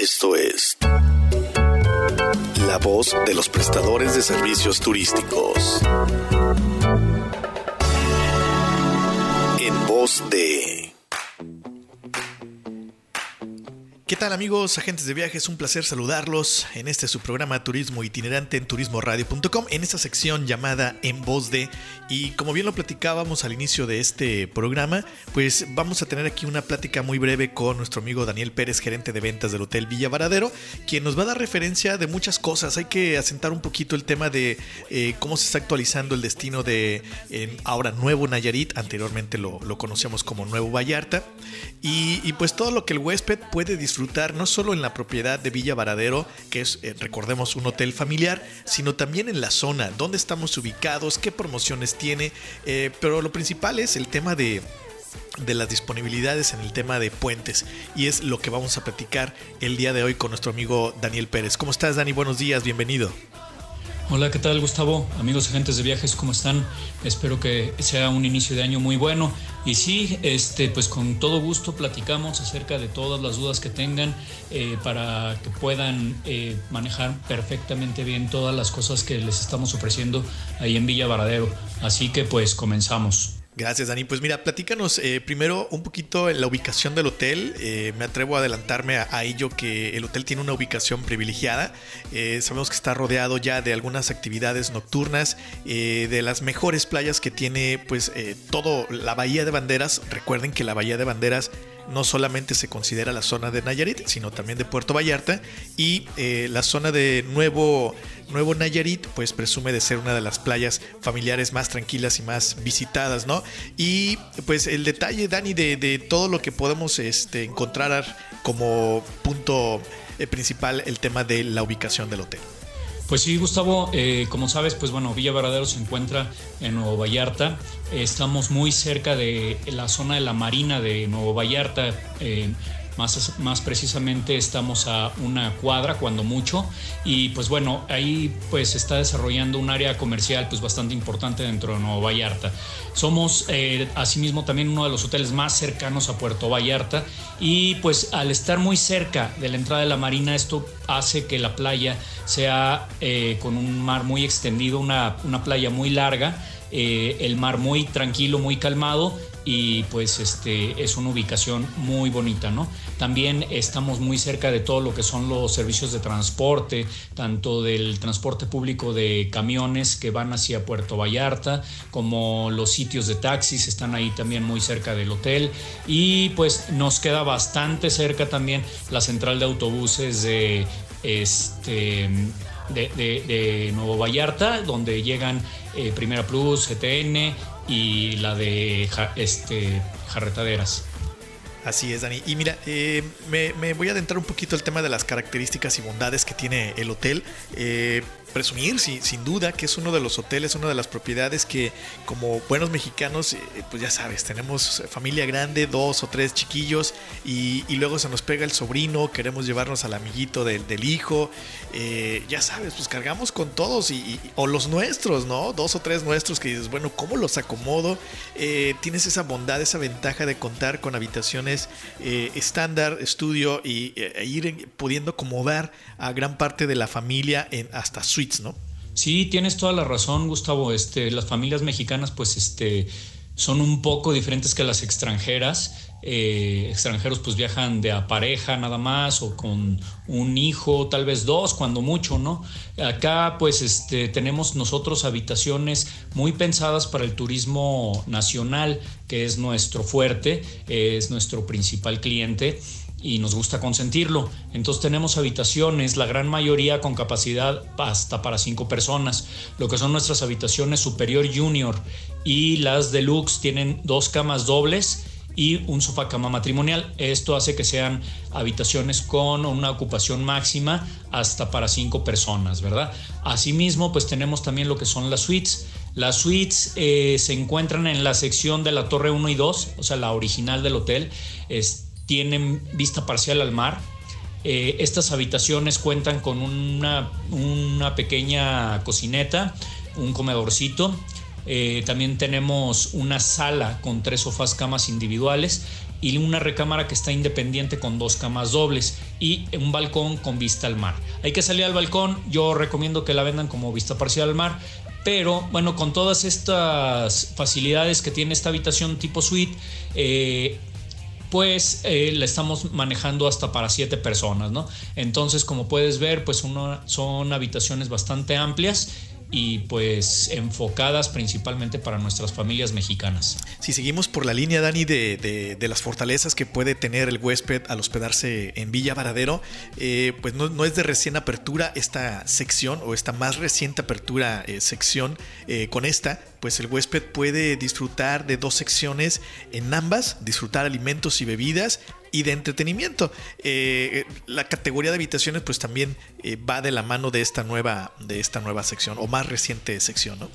Esto es la voz de los prestadores de servicios turísticos. En voz de... ¿Qué tal amigos, agentes de viajes? Un placer saludarlos en este su programa Turismo Itinerante en turismoradio.com, en esta sección llamada En Voz de... Y como bien lo platicábamos al inicio de este programa, pues vamos a tener aquí una plática muy breve con nuestro amigo Daniel Pérez, gerente de ventas del Hotel Villa Varadero, quien nos va a dar referencia de muchas cosas. Hay que asentar un poquito el tema de eh, cómo se está actualizando el destino de ahora Nuevo Nayarit, anteriormente lo, conocíamos como Nuevo Vallarta, y, y pues todo lo que el huésped puede disfrutar no solo en la propiedad de Villa Varadero, que es, eh, recordemos, un hotel familiar, sino también en la zona, dónde estamos ubicados, qué promociones tiene, eh, pero lo principal es el tema de de las disponibilidades en el tema de puentes y es lo que vamos a platicar el día de hoy con nuestro amigo Daniel Pérez. ¿Cómo estás Dani? Buenos días, bienvenido. Hola, ¿qué tal Gustavo? Amigos agentes de viajes, ¿cómo están? Espero que sea un inicio de año muy bueno. Y sí, este, pues con todo gusto platicamos acerca de todas las dudas que tengan eh, para que puedan eh, manejar perfectamente bien todas las cosas que les estamos ofreciendo ahí en Villa Varadero. Así que pues comenzamos. Gracias, Dani. Pues mira, platícanos eh, primero un poquito en la ubicación del hotel. Eh, me atrevo a adelantarme a, ello que el hotel tiene una ubicación privilegiada. Eh, sabemos que está rodeado ya de algunas actividades nocturnas, de las mejores playas que tiene, pues todo la Bahía de Banderas. Recuerden que la Bahía de Banderas no solamente se considera la zona de Nayarit, sino también de Puerto Vallarta y la zona de Nuevo Nuevo Nayarit, pues presume de ser una de las playas familiares más tranquilas y más visitadas, ¿no? Y pues el detalle, Dani, de, todo lo que podemos este, encontrar como punto eh, principal, el tema de la ubicación del hotel. Pues sí, Gustavo, eh, como sabes, pues bueno, Villa Varadero se encuentra en Nuevo Vallarta. Estamos muy cerca de la zona de la Marina de Nuevo Vallarta. Eh, más, precisamente estamos a una cuadra cuando mucho y pues bueno, ahí pues está desarrollando un área comercial pues bastante importante dentro de Nueva Vallarta. Somos eh, asimismo también uno de los hoteles más cercanos a Puerto Vallarta y pues al estar muy cerca de la entrada de la marina esto hace que la playa sea eh, con un mar muy extendido, una, una playa muy larga, eh, el mar muy tranquilo, muy calmado y pues este es una ubicación muy bonita, ¿no? También estamos muy cerca de todo lo que son los servicios de transporte, tanto del transporte público de camiones que van hacia Puerto Vallarta, como los sitios de taxis están ahí también muy cerca del hotel y pues nos queda bastante cerca también la central de autobuses de este de, Nuevo Vallarta, donde llegan eh, Primera Plus, GTN y la de este, Jarretaderas. Así es, Dani. Y mira, eh, me, voy a adentrar un poquito el tema de las características y bondades que tiene el hotel. Eh, presumir, sin duda, que es uno de los hoteles, una de las propiedades que como buenos mexicanos, eh, pues ya sabes, tenemos familia grande, dos o tres chiquillos, y, luego se nos pega el sobrino, queremos llevarnos al amiguito del, hijo, eh, ya sabes, pues cargamos con todos, y, o los nuestros, ¿no? Dos o tres nuestros que dices, bueno, ¿cómo los acomodo? Tienes esa bondad, esa ventaja de contar con habitaciones estándar, estudio, y e ir pudiendo acomodar a gran parte de la familia en hasta su ¿no? Sí, tienes toda la razón, Gustavo. Este, las familias mexicanas, pues, este, son un poco diferentes que las extranjeras. Eh, extranjeros pues viajan de a pareja nada más o con un hijo, tal vez dos, cuando mucho, ¿no? Acá pues este, tenemos nosotros habitaciones muy pensadas para el turismo nacional, que es nuestro fuerte, es nuestro principal cliente y nos gusta consentirlo. Entonces tenemos habitaciones, la gran mayoría con capacidad hasta para cinco personas. Lo que son nuestras habitaciones superior junior y las deluxe tienen dos camas dobles y un sofá cama matrimonial. Esto hace que sean habitaciones con una ocupación máxima hasta para cinco personas, ¿verdad? Asimismo, pues tenemos también lo que son las suites. Las suites eh, se encuentran en la sección de la torre 1 y 2, o sea, la original del hotel. Es, tienen vista parcial al mar. Eh, estas habitaciones cuentan con una, una pequeña cocineta, un comedorcito. Eh, también tenemos una sala con tres sofás camas individuales y una recámara que está independiente con dos camas dobles y un balcón con vista al mar. Hay que salir al balcón, yo recomiendo que la vendan como vista parcial al mar, pero bueno, con todas estas facilidades que tiene esta habitación tipo suite, eh, pues eh, la estamos manejando hasta para siete personas, ¿no? Entonces, como puedes ver, pues son habitaciones bastante amplias y pues enfocadas principalmente para nuestras familias mexicanas. Si seguimos por la línea, Dani, de, las fortalezas que puede tener el huésped al hospedarse en Villa Varadero, eh, pues no, es de recién apertura esta sección o esta más reciente apertura eh, sección eh, con esta, pues el huésped puede disfrutar de dos secciones en ambas, disfrutar alimentos y bebidas y de entretenimiento. Eh, la categoría de habitaciones pues también eh, va de la mano de esta nueva, de esta nueva sección o más reciente sección, ¿no?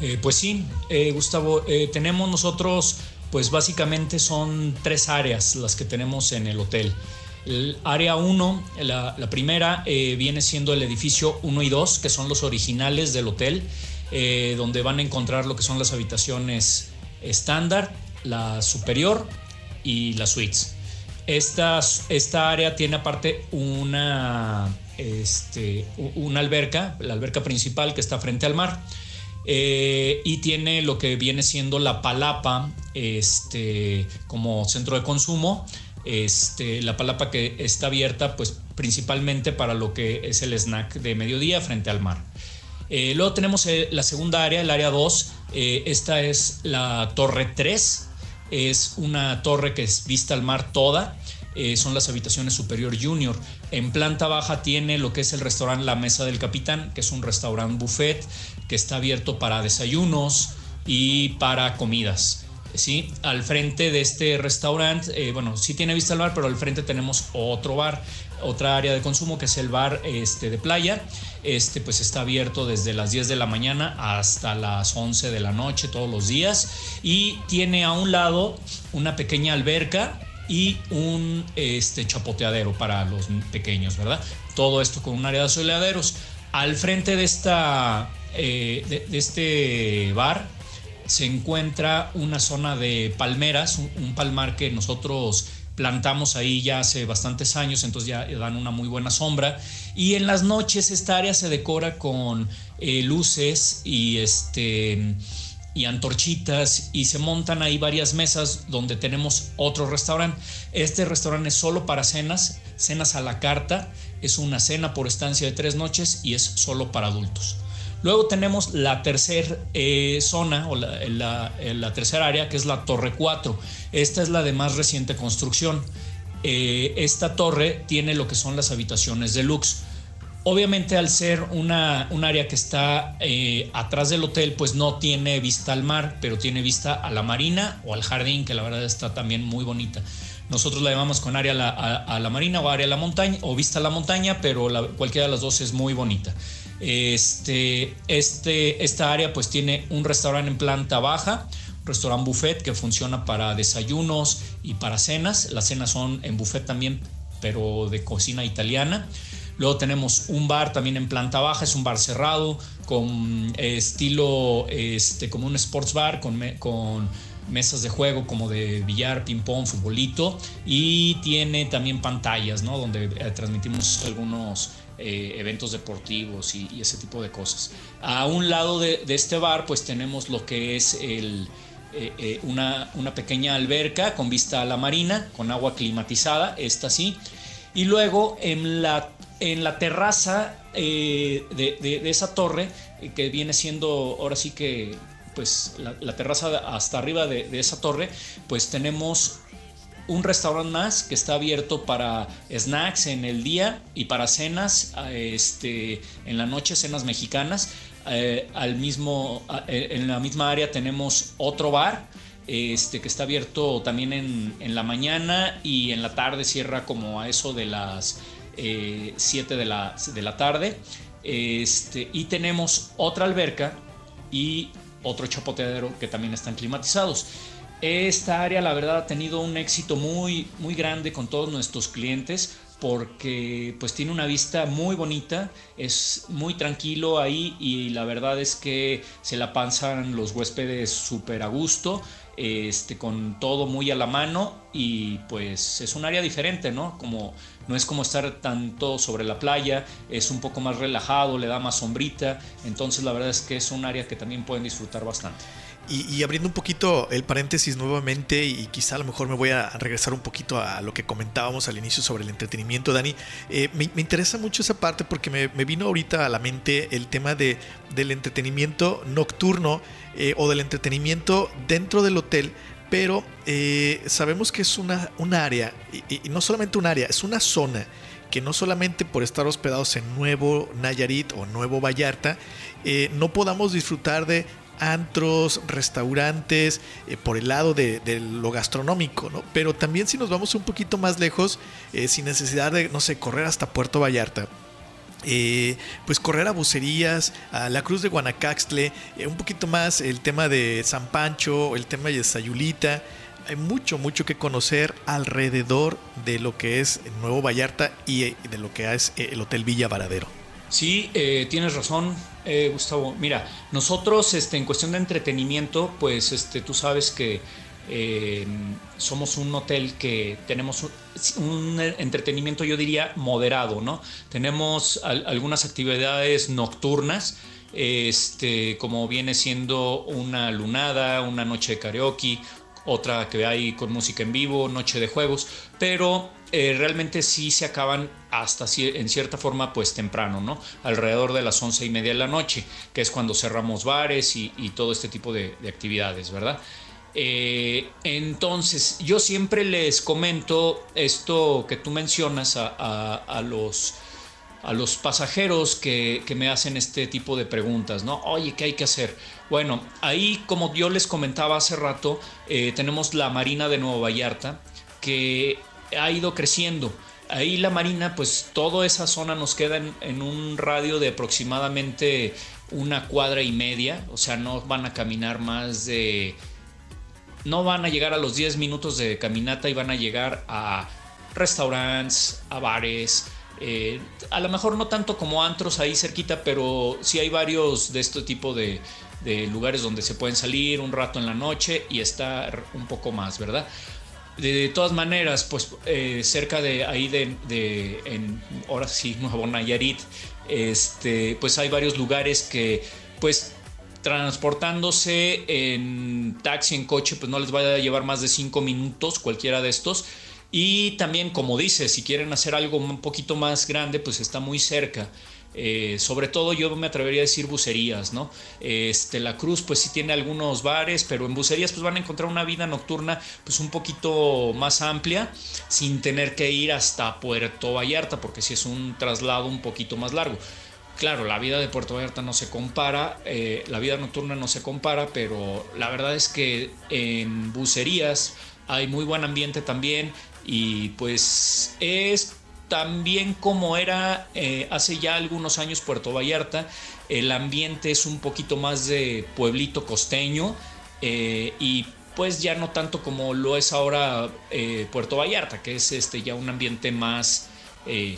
Eh, pues sí, Gustavo, tenemos nosotros pues básicamente son tres áreas las que tenemos en el hotel. El área 1, la, la, primera, viene siendo el edificio 1 y 2, que son los originales del hotel, donde van a encontrar lo que son las habitaciones estándar, la superior y las suites. Esta, esta área tiene aparte una, este, una alberca, la alberca principal que está frente al mar. Eh, y tiene lo que viene siendo la palapa este, como centro de consumo. Este, la palapa que está abierta pues principalmente para lo que es el snack de mediodía frente al mar. Eh, luego tenemos eh, la segunda área, el área 2. esta es la torre 3 es una torre que es vista al mar toda. Eh, son las habitaciones superior junior. En planta baja tiene lo que es el restaurante La Mesa del Capitán, que es un restaurante buffet que está abierto para desayunos y para comidas. ¿sí? Al frente de este restaurante, eh, bueno, sí tiene vista al mar, pero al frente tenemos otro bar, otra área de consumo que es el bar este, de playa. Este pues está abierto desde las 10 de la mañana hasta las 11 de la noche todos los días y tiene a un lado una pequeña alberca y un este, chapoteadero para los pequeños, ¿verdad? Todo esto con un área de asoleaderos. Al frente de, esta, eh, de este bar se encuentra una zona de palmeras, un, palmar que nosotros plantamos ahí ya hace bastantes años, entonces ya dan una muy buena sombra. Y en las noches esta área se decora con eh, luces y este y antorchitas y se montan ahí varias mesas donde tenemos otro restaurante. Este restaurante es solo para cenas, cenas a la carta, es una cena por estancia de tres noches y es solo para adultos. Luego tenemos la tercera eh, zona o la, tercera área que es la Torre 4. Esta es la de más reciente construcción. Eh, esta torre tiene lo que son las habitaciones deluxe. Obviamente al ser una, un área que está eh, atrás del hotel, pues no tiene vista al mar, pero tiene vista a la marina o al jardín, que la verdad está también muy bonita. Nosotros la llamamos con área a la, marina o área a la montaña o vista a la montaña, pero cualquiera de las dos es muy bonita. Este, este, esta área pues tiene un restaurante en planta baja, restaurante buffet que funciona para desayunos y para cenas. Las cenas son en buffet también, pero de cocina italiana. Luego tenemos un bar también en planta baja, es un bar cerrado con eh, estilo este, como un sports bar con, con mesas de juego como de billar, ping pong, futbolito y tiene también pantallas, ¿no? Donde eh, transmitimos algunos eh, eventos deportivos y, ese tipo de cosas. A un lado de, este bar pues tenemos lo que es eh, eh, una, pequeña alberca con vista a la marina, con agua climatizada, esta sí. Y luego en la, terraza de, de, esa torre, que viene siendo ahora sí que pues la, la terraza hasta arriba de, esa torre, pues tenemos un restaurante más que está abierto para snacks en el día y para cenas este, en la noche, cenas mexicanas. Eh, al mismo, eh, en la misma área tenemos otro bar este, que está abierto también en, la mañana y en la tarde cierra como a eso de las 7 eh, de la, de la tarde. Este, y tenemos otra alberca y otro chapoteadero que también están climatizados. Esta área, la verdad, ha tenido un éxito muy, muy grande con todos nuestros clientes porque pues tiene una vista muy bonita, es muy tranquilo ahí y la verdad es que se la pasan los huéspedes súper a gusto. este, con todo muy a la mano y pues es un área diferente, ¿no? Como no es como estar tanto sobre la playa, es un poco más relajado, le da más sombrita, entonces la verdad es que es un área que también pueden disfrutar bastante. Y, abriendo un poquito el paréntesis nuevamente, y quizá a lo mejor me voy a regresar un poquito a lo que comentábamos al inicio sobre el entretenimiento, Dani. Eh, me, interesa mucho esa parte porque me, vino ahorita a la mente el tema de, del entretenimiento nocturno eh, o del entretenimiento dentro del hotel. Pero eh, sabemos que es una, un área, y, no solamente un área, es una zona que no solamente por estar hospedados en Nuevo Nayarit o Nuevo Vallarta, no podamos disfrutar de antros, restaurantes, eh, por el lado de, lo gastronómico, ¿no? Pero también si nos vamos un poquito más lejos, eh, sin necesidad de, no sé, correr hasta Puerto Vallarta. Eh, pues correr a Bucerías, a la Cruz de Guanacaxtle, un poquito más el tema de San Pancho, el tema de Sayulita. Hay mucho, mucho que conocer alrededor de lo que es Nuevo Vallarta y de lo que es el Hotel Villa Varadero. Sí, tienes razón. Eh, Gustavo, mira, nosotros este, en cuestión de entretenimiento, pues este, tú sabes que eh, somos un hotel que tenemos un, entretenimiento, yo diría, moderado, ¿no? Tenemos algunas actividades nocturnas, este, como viene siendo una lunada, una noche de karaoke, otra que hay con música en vivo, noche de juegos, pero eh, realmente sí se acaban hasta en cierta forma pues temprano, ¿no? Alrededor de las once y media de la noche, que es cuando cerramos bares y, todo este tipo de, actividades, ¿verdad? Eh, entonces, yo siempre les comento esto que tú mencionas a, los, a los pasajeros que, me hacen este tipo de preguntas, ¿no? Oye, ¿qué hay que hacer? Bueno, ahí como yo les comentaba hace rato, eh, tenemos la Marina de Nueva Vallarta, que ha ido creciendo. Ahí la Marina, pues toda esa zona nos queda en, un radio de aproximadamente una cuadra y media, o sea, no van a caminar más de... No van a llegar a los 10 minutos de caminata y van a llegar a restaurantes, a bares, eh, a lo mejor no tanto como antros ahí cerquita, pero sí hay varios de este tipo de, de, lugares donde se pueden salir un rato en la noche y estar un poco más, ¿verdad? De todas maneras, pues eh, cerca de ahí de, en, ahora sí, Nuevo Nayarit, este, pues hay varios lugares que, pues transportándose en taxi, en coche, pues no les va a llevar más de cinco minutos cualquiera de estos. Y también, como dice, si quieren hacer algo un poquito más grande, pues está muy cerca. Eh, sobre todo yo me atrevería a decir bucerías, ¿no? Este, la Cruz pues sí tiene algunos bares, pero en bucerías pues van a encontrar una vida nocturna pues un poquito más amplia, sin tener que ir hasta Puerto Vallarta, porque sí es un traslado un poquito más largo. Claro, la vida de Puerto Vallarta no se compara, eh, la vida nocturna no se compara, pero la verdad es que en bucerías hay muy buen ambiente también y pues es también como era eh, hace ya algunos años Puerto Vallarta, el ambiente es un poquito más de pueblito costeño eh, y pues ya no tanto como lo es ahora eh, Puerto Vallarta, que es este ya un ambiente más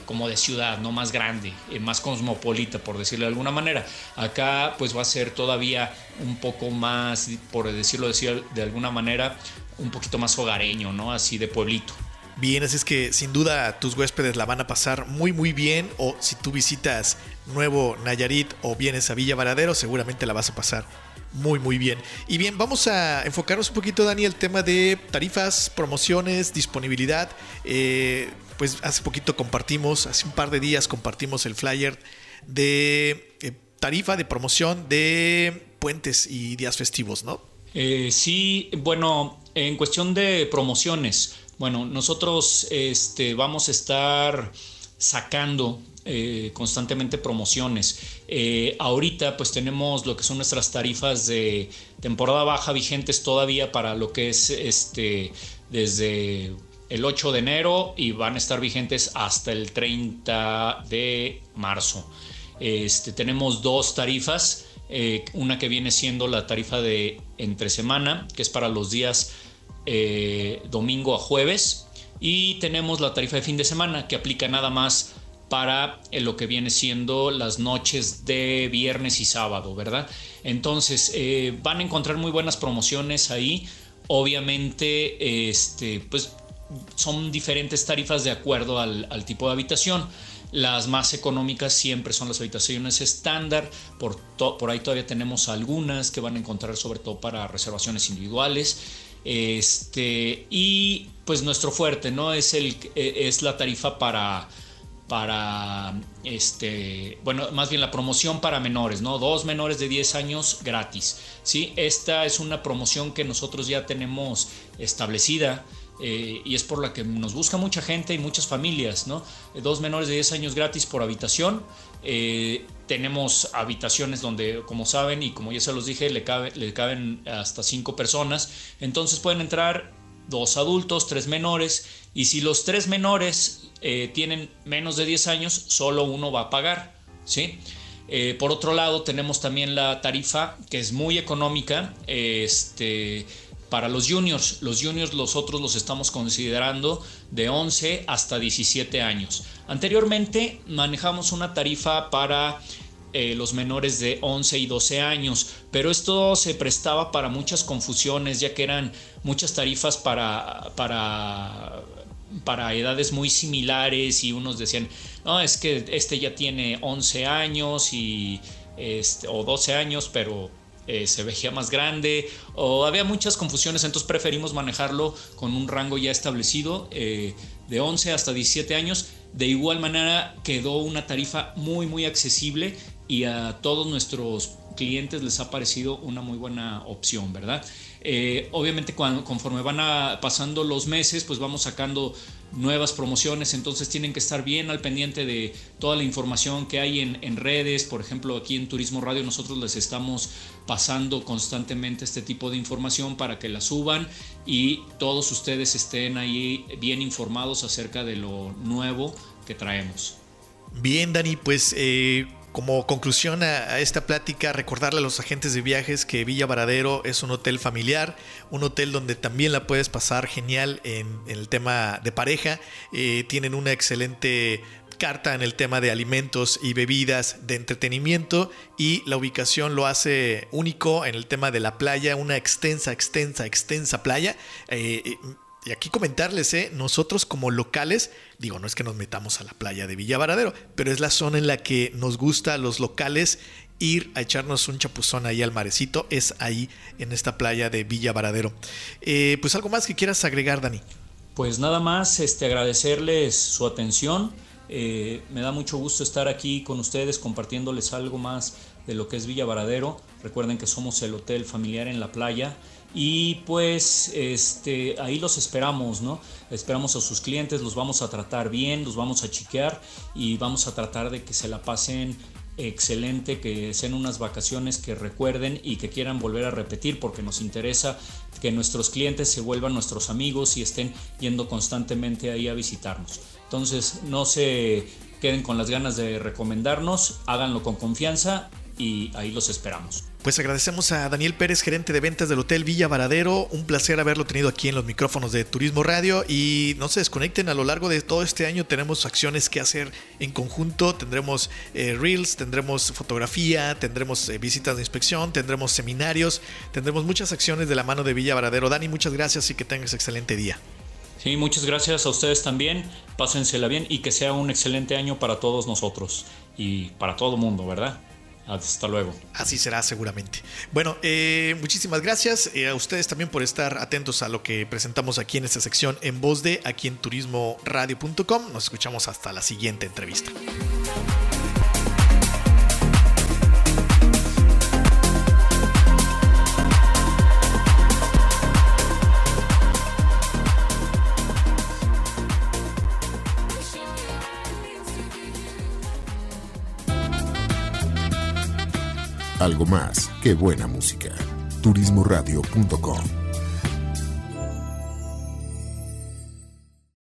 como de ciudad, no más grande, más cosmopolita, por decirlo de alguna manera. Acá pues va a ser todavía un poco más, por decirlo de alguna manera, un poquito más hogareño, ¿no? Así de pueblito. Bien, así es que sin duda tus huéspedes la van a pasar muy muy bien o si tú visitas Nuevo Nayarit o vienes a Villa Varadero seguramente la vas a pasar muy muy bien. Y bien, vamos a enfocarnos un poquito Dani el tema de tarifas, promociones, disponibilidad. Eh, pues hace poquito compartimos, hace un par de días compartimos el flyer de eh, tarifa de promoción de puentes y días festivos, ¿no? Eh, sí, bueno, en cuestión de promociones, bueno, nosotros este, vamos a estar sacando eh, constantemente promociones. Eh, ahorita pues tenemos lo que son nuestras tarifas de temporada baja vigentes todavía para lo que es este desde el 8 de enero y van a estar vigentes hasta el 30 de marzo. Este, tenemos dos tarifas, eh, una que viene siendo la tarifa de entre semana, que es para los días eh, domingo a jueves. Y tenemos la tarifa de fin de semana que aplica nada más para eh, lo que viene siendo las noches de viernes y sábado, ¿verdad? Entonces eh, van a encontrar muy buenas promociones ahí obviamente, este, pues son diferentes tarifas de acuerdo al, tipo de habitación. Las más económicas siempre son las habitaciones estándar, por, por ahí todavía tenemos algunas que van a encontrar sobre todo para reservaciones individuales. Este, y pues nuestro fuerte, ¿no? Es, el, es la tarifa para, para, este, bueno, más bien la promoción para menores, ¿no? Dos menores de 10 años gratis, ¿sí? Esta es una promoción que nosotros ya tenemos establecida eh, y es por la que nos busca mucha gente y muchas familias, ¿no? Dos menores de 10 años gratis por habitación. Eh, tenemos habitaciones donde, como saben y como ya se los dije, le, le caben hasta cinco personas. Entonces pueden entrar dos adultos, tres menores. Y si los tres menores eh, tienen menos de 10 años, solo uno va a pagar. ¿sí? por otro lado, tenemos también la tarifa que es muy económica. Este para los juniors. Los juniors nosotros los estamos considerando de 11 hasta 17 años. Anteriormente manejamos una tarifa para eh, los menores de 11 y 12 años, pero esto se prestaba para muchas confusiones, ya que eran muchas tarifas para, para, para edades muy similares y unos decían, no, es que este ya tiene 11 años y, este, o 12 años, pero eh, se veía más grande o había muchas confusiones, entonces preferimos manejarlo con un rango ya establecido eh, de 11 hasta 17 años. De igual manera quedó una tarifa muy muy accesible y a todos nuestros clientes les ha parecido una muy buena opción, ¿verdad? Eh, obviamente cuando, conforme van pasando los meses, pues vamos sacando nuevas promociones, entonces tienen que estar bien al pendiente de toda la información que hay en, redes, por ejemplo aquí en Turismo Radio nosotros les estamos pasando constantemente este tipo de información para que la suban y todos ustedes estén ahí bien informados acerca de lo nuevo que traemos. Bien, Dani, pues eh, como conclusión a, esta plática, recordarle a los agentes de viajes que Villa Varadero es un hotel familiar, un hotel donde también la puedes pasar genial en, el tema de pareja. Eh, tienen una excelente carta en el tema de alimentos y bebidas de entretenimiento y la ubicación lo hace único en el tema de la playa, una extensa, extensa, extensa playa. Eh, y aquí comentarles, ¿eh? nosotros como locales, digo, no es que nos metamos a la playa de Villa Varadero, pero es la zona en la que nos gusta a los locales ir a echarnos un chapuzón ahí al marecito, es ahí en esta playa de Villa Varadero. Eh, pues algo más que quieras agregar, Dani. Pues nada más, este, agradecerles su atención. Eh, me da mucho gusto estar aquí con ustedes compartiéndoles algo más de lo que es Villa Varadero. Recuerden que somos el hotel familiar en la playa y pues este, ahí los esperamos, ¿no? Esperamos a sus clientes, los vamos a tratar bien, los vamos a chiquear y vamos a tratar de que se la pasen excelente, que sean unas vacaciones que recuerden y que quieran volver a repetir porque nos interesa que nuestros clientes se vuelvan nuestros amigos y estén yendo constantemente ahí a visitarnos. Entonces no se queden con las ganas de recomendarnos, háganlo con confianza y ahí los esperamos. Pues agradecemos a Daniel Pérez, gerente de ventas del Hotel Villa Varadero. Un placer haberlo tenido aquí en los micrófonos de Turismo Radio. Y no se desconecten, a lo largo de todo este año tenemos acciones que hacer en conjunto. Tendremos eh, reels, tendremos fotografía, tendremos eh, visitas de inspección, tendremos seminarios, tendremos muchas acciones de la mano de Villa Varadero. Dani, muchas gracias y que tengas excelente día. Sí, muchas gracias a ustedes también. Pásensela bien y que sea un excelente año para todos nosotros y para todo el mundo, ¿verdad? Hasta luego. Así será seguramente. Bueno, eh, muchísimas gracias eh, a ustedes también por estar atentos a lo que presentamos aquí en esta sección en voz de aquí en turismoradio.com. Nos escuchamos hasta la siguiente entrevista. Algo más que buena música. Turismoradio.com